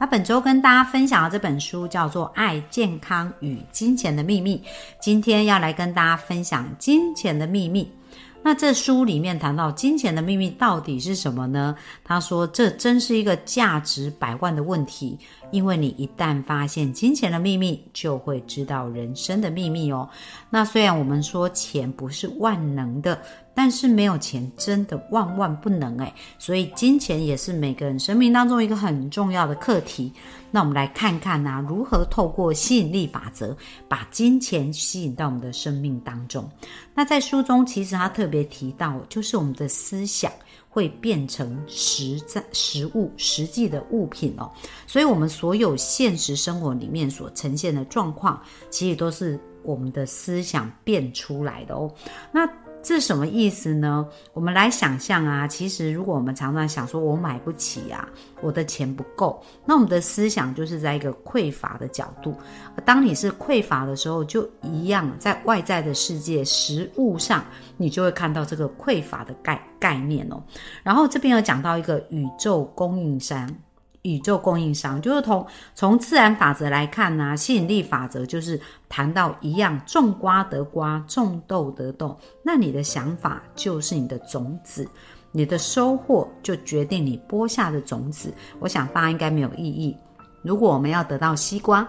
那本周跟大家分享的这本书叫做《爱、健康与金钱的秘密》，今天要来跟大家分享金钱的秘密。那这书里面谈到金钱的秘密到底是什么呢？他说，这真是一个价值百万的问题，因为你一旦发现金钱的秘密，就会知道人生的秘密哦。那虽然我们说钱不是万能的。但是没有钱真的万万不能诶，所以金钱也是每个人生命当中一个很重要的课题。那我们来看看呢，如何透过吸引力法则把金钱吸引到我们的生命当中。那在书中其实他特别提到，就是我们的思想会变成实在实物实际的物品哦。所以，我们所有现实生活里面所呈现的状况，其实都是我们的思想变出来的哦。那这什么意思呢？我们来想象啊，其实如果我们常常想说，我买不起啊，我的钱不够，那我们的思想就是在一个匮乏的角度。当你是匮乏的时候，就一样在外在的世界实物上，你就会看到这个匮乏的概概念哦。然后这边有讲到一个宇宙供应商。宇宙供应商就是从从自然法则来看呢，吸引力法则就是谈到一样，种瓜得瓜，种豆得豆。那你的想法就是你的种子，你的收获就决定你播下的种子。我想大家应该没有异议。如果我们要得到西瓜，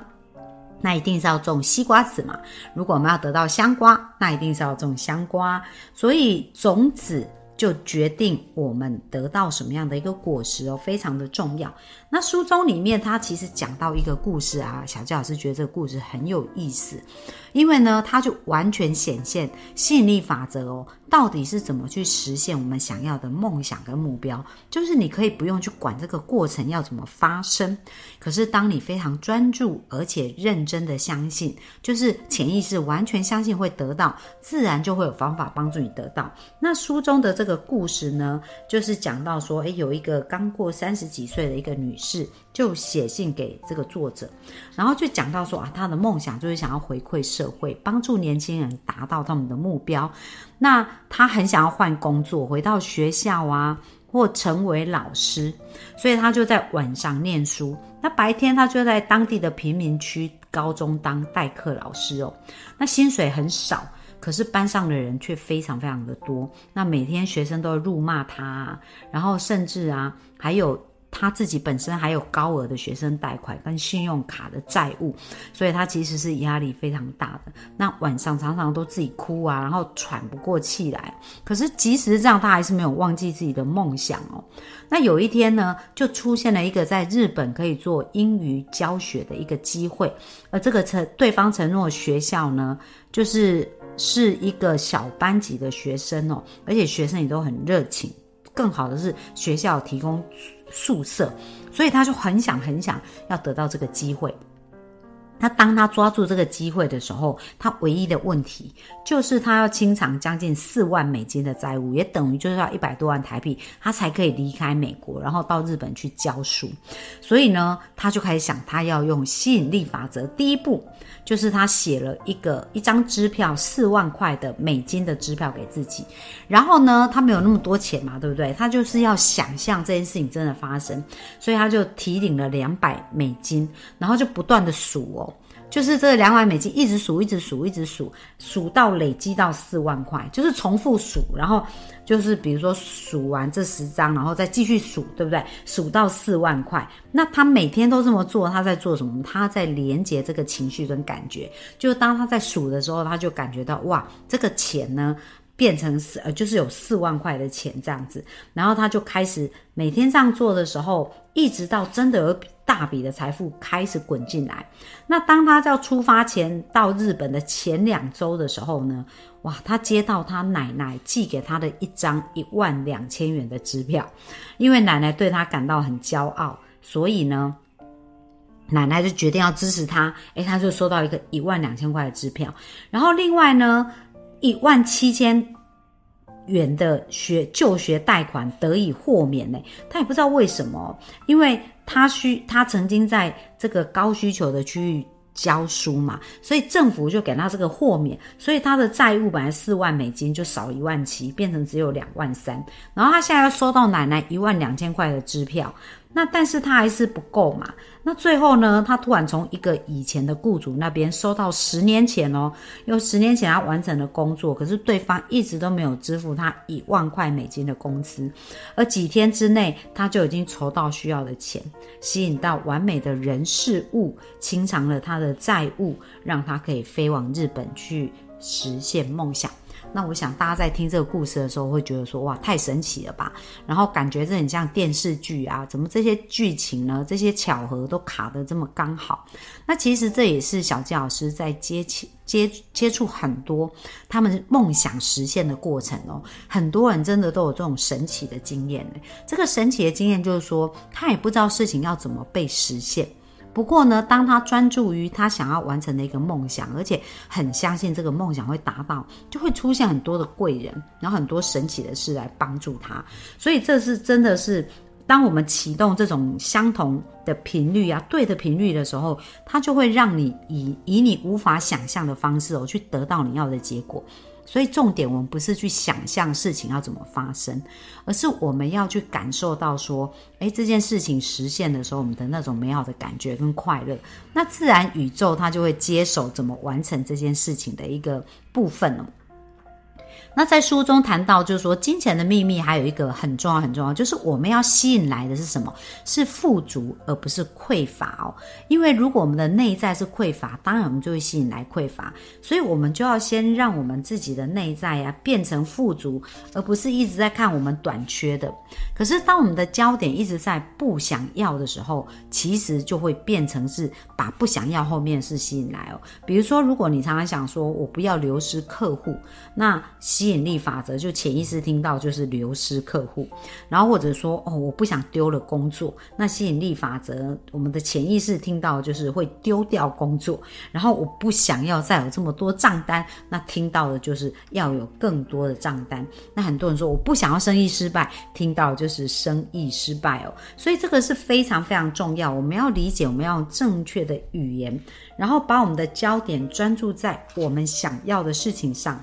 那一定是要种西瓜籽嘛；如果我们要得到香瓜，那一定是要种香瓜。所以种子。就决定我们得到什么样的一个果实哦，非常的重要。那书中里面，他其实讲到一个故事啊，小教老师觉得这个故事很有意思，因为呢，它就完全显现吸引力法则哦，到底是怎么去实现我们想要的梦想跟目标。就是你可以不用去管这个过程要怎么发生，可是当你非常专注而且认真的相信，就是潜意识完全相信会得到，自然就会有方法帮助你得到。那书中的这个。的故事呢，就是讲到说，诶，有一个刚过三十几岁的一个女士，就写信给这个作者，然后就讲到说啊，她的梦想就是想要回馈社会，帮助年轻人达到他们的目标。那她很想要换工作，回到学校啊，或成为老师，所以她就在晚上念书，那白天她就在当地的贫民区高中当代课老师哦，那薪水很少。可是班上的人却非常非常的多，那每天学生都辱骂他，然后甚至啊，还有他自己本身还有高额的学生贷款跟信用卡的债务，所以他其实是压力非常大的。那晚上常常都自己哭啊，然后喘不过气来。可是即使这样，他还是没有忘记自己的梦想哦。那有一天呢，就出现了一个在日本可以做英语教学的一个机会，而这个承对方承诺学校呢，就是。是一个小班级的学生哦，而且学生也都很热情。更好的是学校提供宿舍，所以他就很想很想要得到这个机会。那当他抓住这个机会的时候，他唯一的问题就是他要清偿将近四万美金的债务，也等于就是要一百多万台币，他才可以离开美国，然后到日本去教书。所以呢，他就开始想，他要用吸引力法则。第一步就是他写了一个一张支票，四万块的美金的支票给自己。然后呢，他没有那么多钱嘛，对不对？他就是要想象这件事情真的发生，所以他就提领了两百美金，然后就不断的数哦。就是这两百美金一直数，一直数，一直数，数到累积到四万块，就是重复数，然后就是比如说数完这十张，然后再继续数，对不对？数到四万块，那他每天都这么做，他在做什么？他在连接这个情绪跟感觉，就当他在数的时候，他就感觉到哇，这个钱呢变成四呃，就是有四万块的钱这样子，然后他就开始每天这样做的时候，一直到真的有。大笔的财富开始滚进来。那当他要出发前到日本的前两周的时候呢？哇，他接到他奶奶寄给他的一张一万两千元的支票，因为奶奶对他感到很骄傲，所以呢，奶奶就决定要支持他。诶，他就收到一个一万两千块的支票。然后另外呢，一万七千元的学就学贷款得以豁免呢？他也不知道为什么，因为他需他曾经在这个高需求的区域。教书嘛，所以政府就给他这个豁免，所以他的债务本来四万美金就少一万七，变成只有两万三，然后他现在要收到奶奶一万两千块的支票。那但是他还是不够嘛？那最后呢？他突然从一个以前的雇主那边收到十年前哦，用十年前他完成的工作，可是对方一直都没有支付他一万块美金的工资，而几天之内他就已经筹到需要的钱，吸引到完美的人事物，清偿了他的债务，让他可以飞往日本去实现梦想。那我想大家在听这个故事的时候，会觉得说哇，太神奇了吧？然后感觉这很像电视剧啊，怎么这些剧情呢？这些巧合都卡得这么刚好？那其实这也是小纪老师在接接接接触很多他们梦想实现的过程哦。很多人真的都有这种神奇的经验呢。这个神奇的经验就是说，他也不知道事情要怎么被实现。不过呢，当他专注于他想要完成的一个梦想，而且很相信这个梦想会达到，就会出现很多的贵人，然后很多神奇的事来帮助他。所以这是真的是，当我们启动这种相同的频率啊，对的频率的时候，它就会让你以以你无法想象的方式哦，去得到你要的结果。所以重点，我们不是去想象事情要怎么发生，而是我们要去感受到说，诶，这件事情实现的时候，我们的那种美好的感觉跟快乐，那自然宇宙它就会接手怎么完成这件事情的一个部分了。那在书中谈到，就是说金钱的秘密还有一个很重要很重要，就是我们要吸引来的是什么？是富足，而不是匮乏哦。因为如果我们的内在是匮乏，当然我们就会吸引来匮乏。所以我们就要先让我们自己的内在呀变成富足，而不是一直在看我们短缺的。可是当我们的焦点一直在不想要的时候，其实就会变成是把不想要后面是吸引来哦。比如说，如果你常常想说我不要流失客户，那吸引力法则就潜意识听到就是流失客户，然后或者说哦我不想丢了工作，那吸引力法则我们的潜意识听到就是会丢掉工作，然后我不想要再有这么多账单，那听到的就是要有更多的账单。那很多人说我不想要生意失败，听到就是生意失败哦。所以这个是非常非常重要，我们要理解，我们要用正确的语言，然后把我们的焦点专注在我们想要的事情上。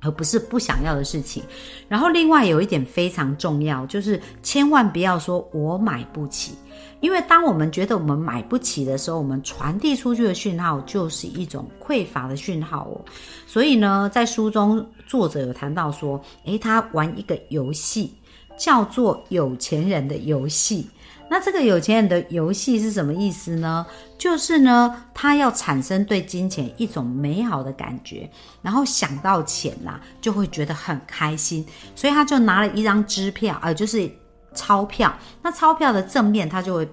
而不是不想要的事情。然后，另外有一点非常重要，就是千万不要说“我买不起”，因为当我们觉得我们买不起的时候，我们传递出去的讯号就是一种匮乏的讯号哦。所以呢，在书中作者有谈到说，诶，他玩一个游戏，叫做“有钱人的游戏”。那这个有钱人的游戏是什么意思呢？就是呢，他要产生对金钱一种美好的感觉，然后想到钱啦，就会觉得很开心，所以他就拿了一张支票，呃，就是钞票。那钞票的正面，他就会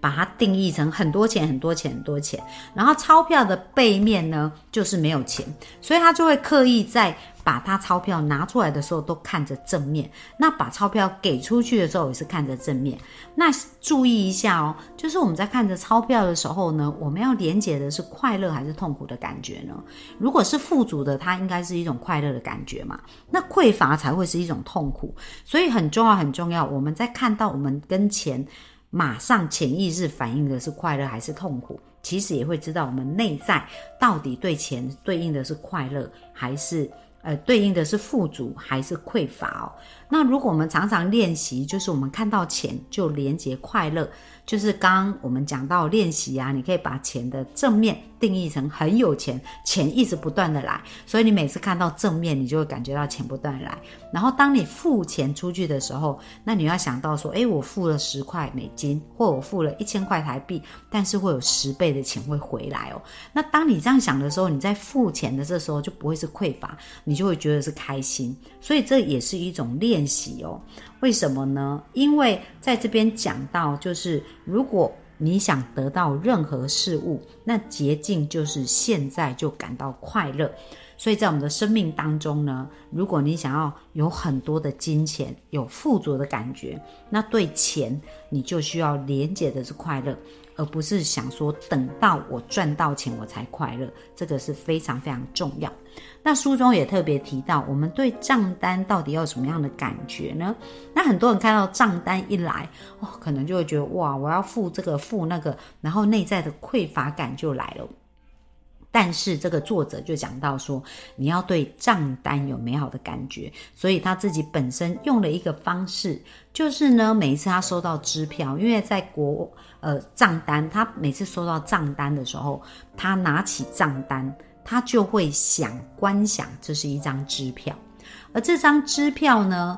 把它定义成很多钱、很多钱、很多钱。然后钞票的背面呢，就是没有钱，所以他就会刻意在。把他钞票拿出来的时候都看着正面，那把钞票给出去的时候也是看着正面。那注意一下哦，就是我们在看着钞票的时候呢，我们要连接的是快乐还是痛苦的感觉呢？如果是富足的，它应该是一种快乐的感觉嘛。那匮乏才会是一种痛苦。所以很重要很重要，我们在看到我们跟钱，马上潜意识反映的是快乐还是痛苦，其实也会知道我们内在到底对钱对应的是快乐还是。呃，对应的是富足还是匮乏哦？那如果我们常常练习，就是我们看到钱就连接快乐。就是刚我们讲到练习啊，你可以把钱的正面定义成很有钱，钱一直不断的来，所以你每次看到正面，你就会感觉到钱不断来。然后当你付钱出去的时候，那你要想到说，诶，我付了十块美金，或我付了一千块台币，但是会有十倍的钱会回来哦。那当你这样想的时候，你在付钱的这时候就不会是匮乏，你就会觉得是开心。所以这也是一种练练习哦。为什么呢？因为在这边讲到，就是如果你想得到任何事物，那捷径就是现在就感到快乐。所以在我们的生命当中呢，如果你想要有很多的金钱，有富足的感觉，那对钱你就需要连接的是快乐，而不是想说等到我赚到钱我才快乐，这个是非常非常重要。那书中也特别提到，我们对账单到底要什么样的感觉呢？那很多人看到账单一来，哦，可能就会觉得哇，我要付这个付那个，然后内在的匮乏感就来了。但是这个作者就讲到说，你要对账单有美好的感觉，所以他自己本身用了一个方式，就是呢，每一次他收到支票，因为在国呃账单，他每次收到账单的时候，他拿起账单，他就会想观想这是一张支票，而这张支票呢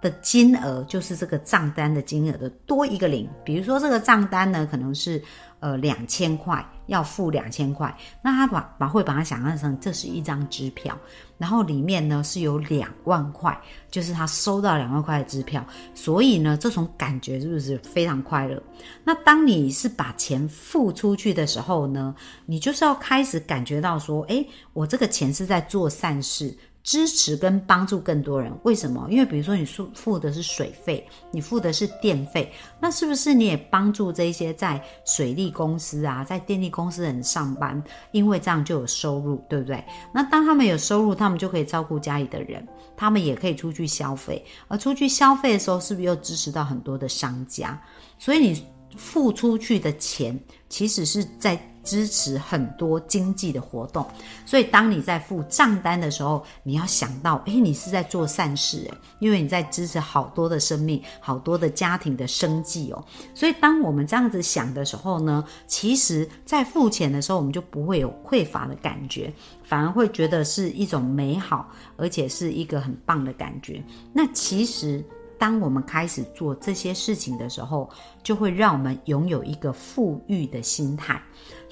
的金额就是这个账单的金额的多一个零，比如说这个账单呢可能是。呃，两千块要付两千块，那他把把会把它想象成这是一张支票，然后里面呢是有两万块，就是他收到两万块的支票，所以呢这种感觉是不是非常快乐？那当你是把钱付出去的时候呢，你就是要开始感觉到说，诶，我这个钱是在做善事。支持跟帮助更多人，为什么？因为比如说你付付的是水费，你付的是电费，那是不是你也帮助这些在水利公司啊，在电力公司的人上班？因为这样就有收入，对不对？那当他们有收入，他们就可以照顾家里的人，他们也可以出去消费，而出去消费的时候，是不是又支持到很多的商家？所以你付出去的钱，其实是在。支持很多经济的活动，所以当你在付账单的时候，你要想到，诶，你是在做善事，诶，因为你在支持好多的生命，好多的家庭的生计哦。所以当我们这样子想的时候呢，其实在付钱的时候，我们就不会有匮乏的感觉，反而会觉得是一种美好，而且是一个很棒的感觉。那其实。当我们开始做这些事情的时候，就会让我们拥有一个富裕的心态。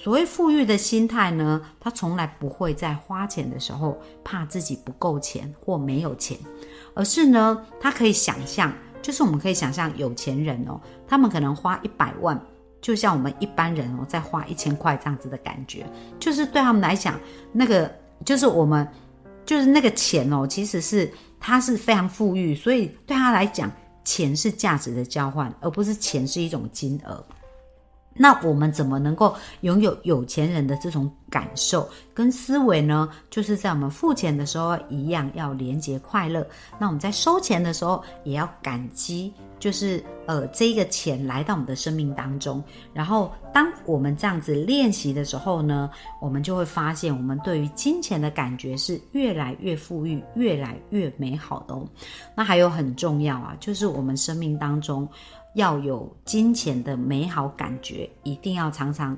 所谓富裕的心态呢，他从来不会在花钱的时候怕自己不够钱或没有钱，而是呢，他可以想象，就是我们可以想象有钱人哦，他们可能花一百万，就像我们一般人哦，在花一千块这样子的感觉，就是对他们来讲，那个就是我们就是那个钱哦，其实是。他是非常富裕，所以对他来讲，钱是价值的交换，而不是钱是一种金额。那我们怎么能够拥有有钱人的这种感受跟思维呢？就是在我们付钱的时候一样要连接快乐。那我们在收钱的时候也要感激。就是呃，这个钱来到我们的生命当中，然后当我们这样子练习的时候呢，我们就会发现，我们对于金钱的感觉是越来越富裕、越来越美好的哦。那还有很重要啊，就是我们生命当中要有金钱的美好感觉，一定要常常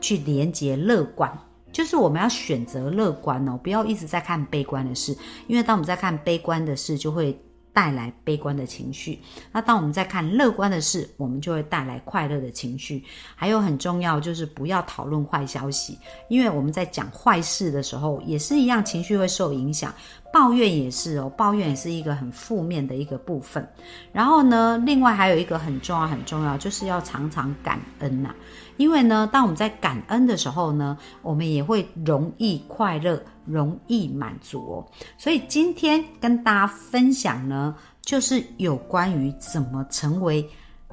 去连接乐观，就是我们要选择乐观哦，不要一直在看悲观的事，因为当我们在看悲观的事，就会。带来悲观的情绪。那当我们在看乐观的事，我们就会带来快乐的情绪。还有很重要就是不要讨论坏消息，因为我们在讲坏事的时候，也是一样，情绪会受影响。抱怨也是哦，抱怨也是一个很负面的一个部分。然后呢，另外还有一个很重要、很重要，就是要常常感恩呐。因为呢，当我们在感恩的时候呢，我们也会容易快乐、容易满足哦。所以今天跟大家分享呢，就是有关于怎么成为。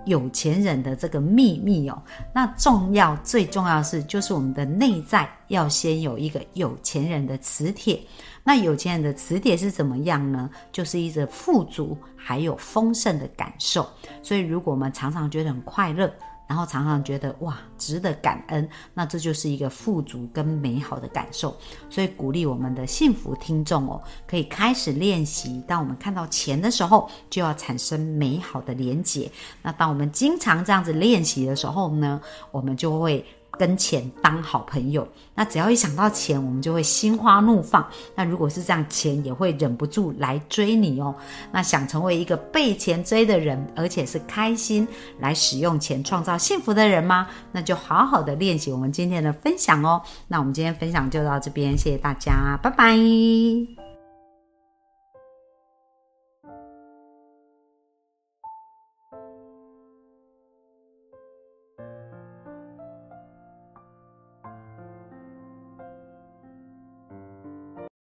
有钱人的这个秘密哦，那重要最重要是，就是我们的内在要先有一个有钱人的磁铁。那有钱人的磁铁是怎么样呢？就是一直富足还有丰盛的感受。所以，如果我们常常觉得很快乐。然后常常觉得哇，值得感恩，那这就是一个富足跟美好的感受。所以鼓励我们的幸福听众哦，可以开始练习。当我们看到钱的时候，就要产生美好的连结。那当我们经常这样子练习的时候呢，我们就会。跟钱当好朋友，那只要一想到钱，我们就会心花怒放。那如果是这样，钱也会忍不住来追你哦。那想成为一个被钱追的人，而且是开心来使用钱创造幸福的人吗？那就好好的练习我们今天的分享哦。那我们今天分享就到这边，谢谢大家，拜拜。